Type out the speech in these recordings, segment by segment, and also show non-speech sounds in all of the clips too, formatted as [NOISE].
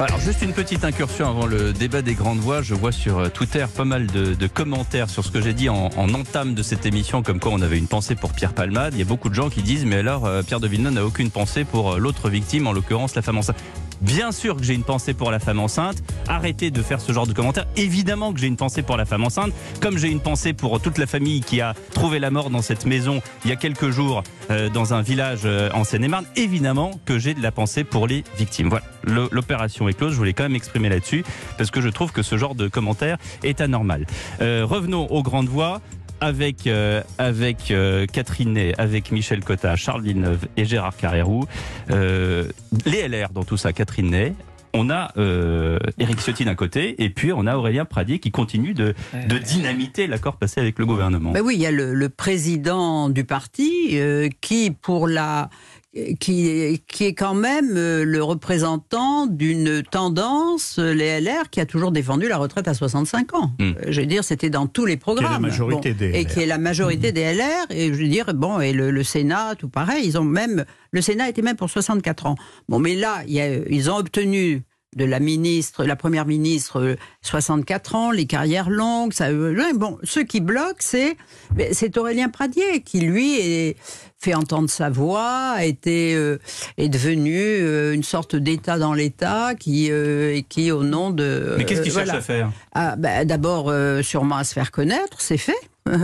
Alors juste une petite incursion avant le débat des grandes voix. Je vois sur euh, Twitter pas mal de, de commentaires sur ce que j'ai dit en, en, entame de cette émission, comme quoi on avait une pensée pour Pierre Palmade. Il y a beaucoup de gens qui disent mais alors euh, Pierre de Villeneuve n'a aucune pensée pour euh, l'autre victime, en l'occurrence la femme enceinte. Bien sûr que j'ai une pensée pour la femme enceinte. Arrêtez de faire ce genre de commentaires. Évidemment que j'ai une pensée pour la femme enceinte, comme j'ai une pensée pour toute la famille qui a trouvé la mort dans cette maison il y a quelques jours euh, dans un village euh, en Seine-et-Marne. Évidemment que j'ai de la pensée pour les victimes. Voilà, l'opération est close. Je voulais quand même exprimer là-dessus parce que je trouve que ce genre de commentaire est anormal. Euh, revenons aux grandes voix avec, euh, avec euh, Catherine Ney, avec Michel Cotta, Charles Villeneuve et Gérard Carrérou. Euh, les LR dans tout ça, Catherine Ney. On a euh, Éric Ciotti d'un côté et puis on a Aurélien Pradier qui continue de, de dynamiter l'accord passé avec le gouvernement. Ben oui, il y a le, le président du parti euh, qui, pour la qui, qui est quand même euh, le représentant d'une tendance, euh, les LR, qui a toujours défendu la retraite à 65 ans. Mm. Je veux dire, c'était dans tous les programmes. Qui est la majorité bon, des Et qui est la majorité mmh. des LR. Et je veux dire, bon, et le, le, Sénat, tout pareil, ils ont même, le Sénat était même pour 64 ans. Bon, mais là, il y a, ils ont obtenu de la ministre, la première ministre, 64 ans, les carrières longues. Ça, bon, ceux qui bloquent, c'est c'est Aurélien Pradier qui lui est, fait entendre sa voix, a été euh, est devenu euh, une sorte d'État dans l'État qui euh, qui au nom de. Mais qu'est-ce qu'il voilà. cherche à faire? Ah, bah, D'abord, sûrement à se faire connaître, c'est fait. [LAUGHS]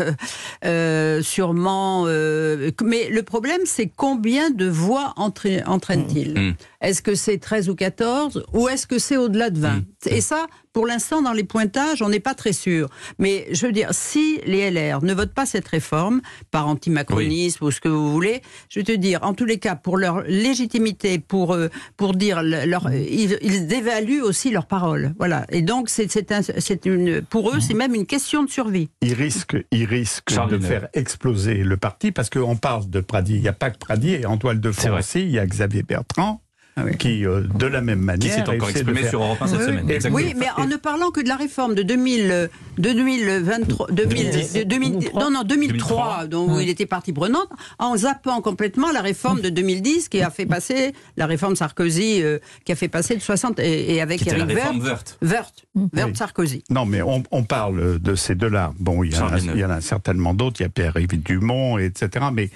Euh, sûrement. Euh, mais le problème, c'est combien de voix entraîne-t-il? Mmh. Est-ce que c'est 13 ou 14 ou est-ce que c'est au-delà de 20 mmh. Et ça, pour l'instant, dans les pointages, on n'est pas très sûr. Mais je veux dire, si les LR ne votent pas cette réforme, par antimacronisme oui. ou ce que vous voulez, je veux te dire, en tous les cas, pour leur légitimité, pour, euh, pour dire, leur, ils, ils dévaluent aussi leurs paroles. Voilà. Et donc, c'est un, une, pour eux, c'est même une question de survie. Ils risquent, ils risquent de faire exploser le parti parce qu'on parle de Pradier. Il n'y a pas que Pradier. En toile de fond aussi, il y a Xavier Bertrand. Ah oui. qui, euh, de la même manière, qui s'est encore exprimé faire... sur Europe 1 cette oui, semaine. Exactement. Oui, mais en ne parlant que de la réforme de 2000, de 2023, 2010, 2000, non, non, 2003, 2003 dont oui. il était partie prenante, en zappant complètement la réforme de 2010 qui a fait passer la réforme Sarkozy, euh, qui a fait passer de 60 et, et avec Eric Werth, Werth, Werth, Werth oui. Sarkozy. Non, mais on, on, parle de ces deux-là. Bon, il y, en a, il y en a certainement d'autres. Il y a Pierre-Yves Dumont, etc. Mais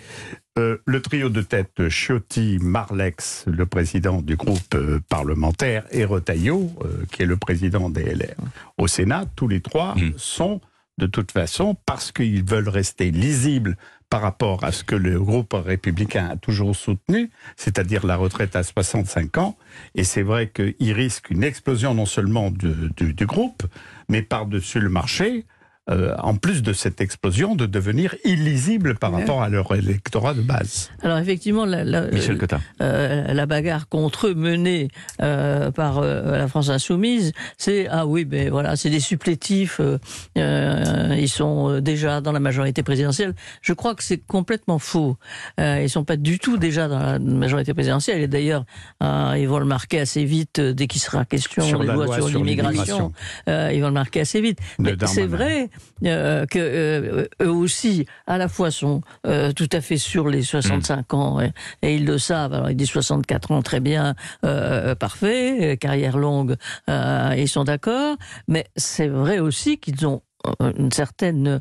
euh, le trio de tête Ciotti, Marlex, le président du groupe euh, parlementaire, et Retailleau, euh, qui est le président des LR au Sénat, tous les trois mmh. sont de toute façon, parce qu'ils veulent rester lisibles par rapport à ce que le groupe républicain a toujours soutenu, c'est-à-dire la retraite à 65 ans. Et c'est vrai qu'ils risquent une explosion non seulement du, du, du groupe, mais par-dessus le marché, euh, en plus de cette explosion, de devenir illisible par ouais. rapport à leur électorat de base. Alors effectivement, la, la, Michel euh, la bagarre contre eux menée euh, par la France insoumise, c'est ah oui, ben voilà, c'est des supplétifs, euh, ils sont déjà dans la majorité présidentielle. Je crois que c'est complètement faux. ils sont pas du tout déjà dans la majorité présidentielle. Et d'ailleurs, ils vont le marquer assez vite dès qu'il sera question sur lois loi sur, sur l'immigration. ils vont le marquer assez vite. Mais c'est vrai euh, que euh, eux aussi, à la fois, sont euh, tout à fait sur les 65 mmh. ans et, et, ils le savent. Alors ils disent 64 ans, très bien, euh, parfait, carrière longue, ils sont d'accord. Mais c'est vrai aussi qu'ils ont une certaine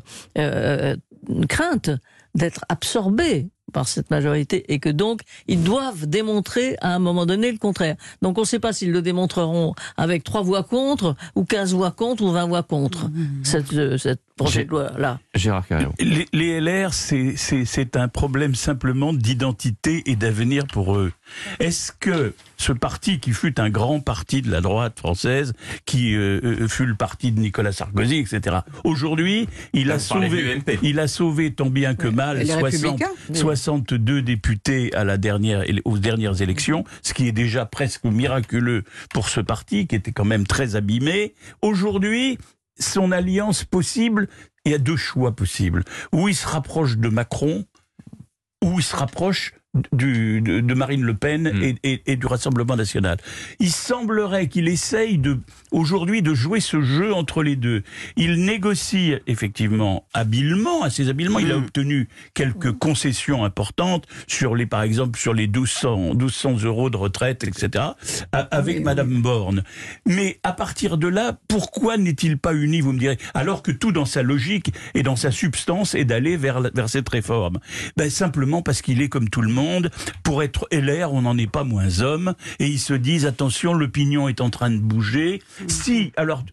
crainte d'être absorbés par cette majorité et que donc ils doivent démontrer à un moment donné le contraire. Donc on ne sait pas s'ils le démontreront avec trois voix contre ou 15 voix contre ou 20 voix contre mmh. cette, cette projet de loi-là. Gérard Carreau. Les, les LR, c'est un problème simplement d'identité et d'avenir pour eux. Est-ce que ce parti qui fut un grand parti de la droite française, qui euh, fut le parti de Nicolas Sarkozy, etc. Aujourd'hui, il a sauvé, il a sauvé tant bien que mal 60, 62 députés à la dernière, aux dernières élections, ce qui est déjà presque miraculeux pour ce parti qui était quand même très abîmé. Aujourd'hui, son alliance possible, il y a deux choix possibles. Ou il se rapproche de Macron, ou il se rapproche du, de, Marine Le Pen hmm. et, et, du Rassemblement national. Il semblerait qu'il essaye de aujourd'hui de jouer ce jeu entre les deux. Il négocie effectivement habilement, assez habilement. Il a hmm. obtenu quelques concessions importantes sur les, par exemple, sur les 1200, 1200 euros de retraite, etc. avec Madame Borne. Mais à partir de là, pourquoi n'est-il pas uni, vous me direz, alors que tout dans sa logique et dans sa substance est d'aller vers, vers cette réforme? Ben, Simplement parce qu'il est comme tout le monde. Pour être LR, on n'en est pas moins homme. Et ils se disent, attention, l'opinion est en train de bouger. Si, alors,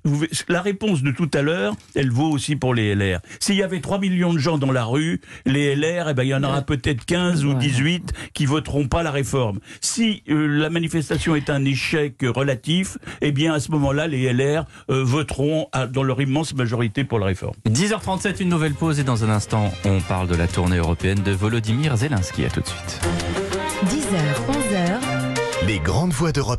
la réponse de tout à l'heure, elle vaut aussi pour les LR. S'il y avait 3 millions de gens dans la rue, les LR, eh ben, il y en aura peut-être 15 ou 18 qui voteront pas la réforme. Si euh, la manifestation est un échec relatif, eh bien, à ce moment-là, les LR euh, voteront dans leur immense majorité pour la réforme. 10h37, une nouvelle pause et dans un instant, on parle de la tournée européenne de Volodymyr Zelensky. À tout de suite. 10h, 11h. Les grandes voix d'Europe.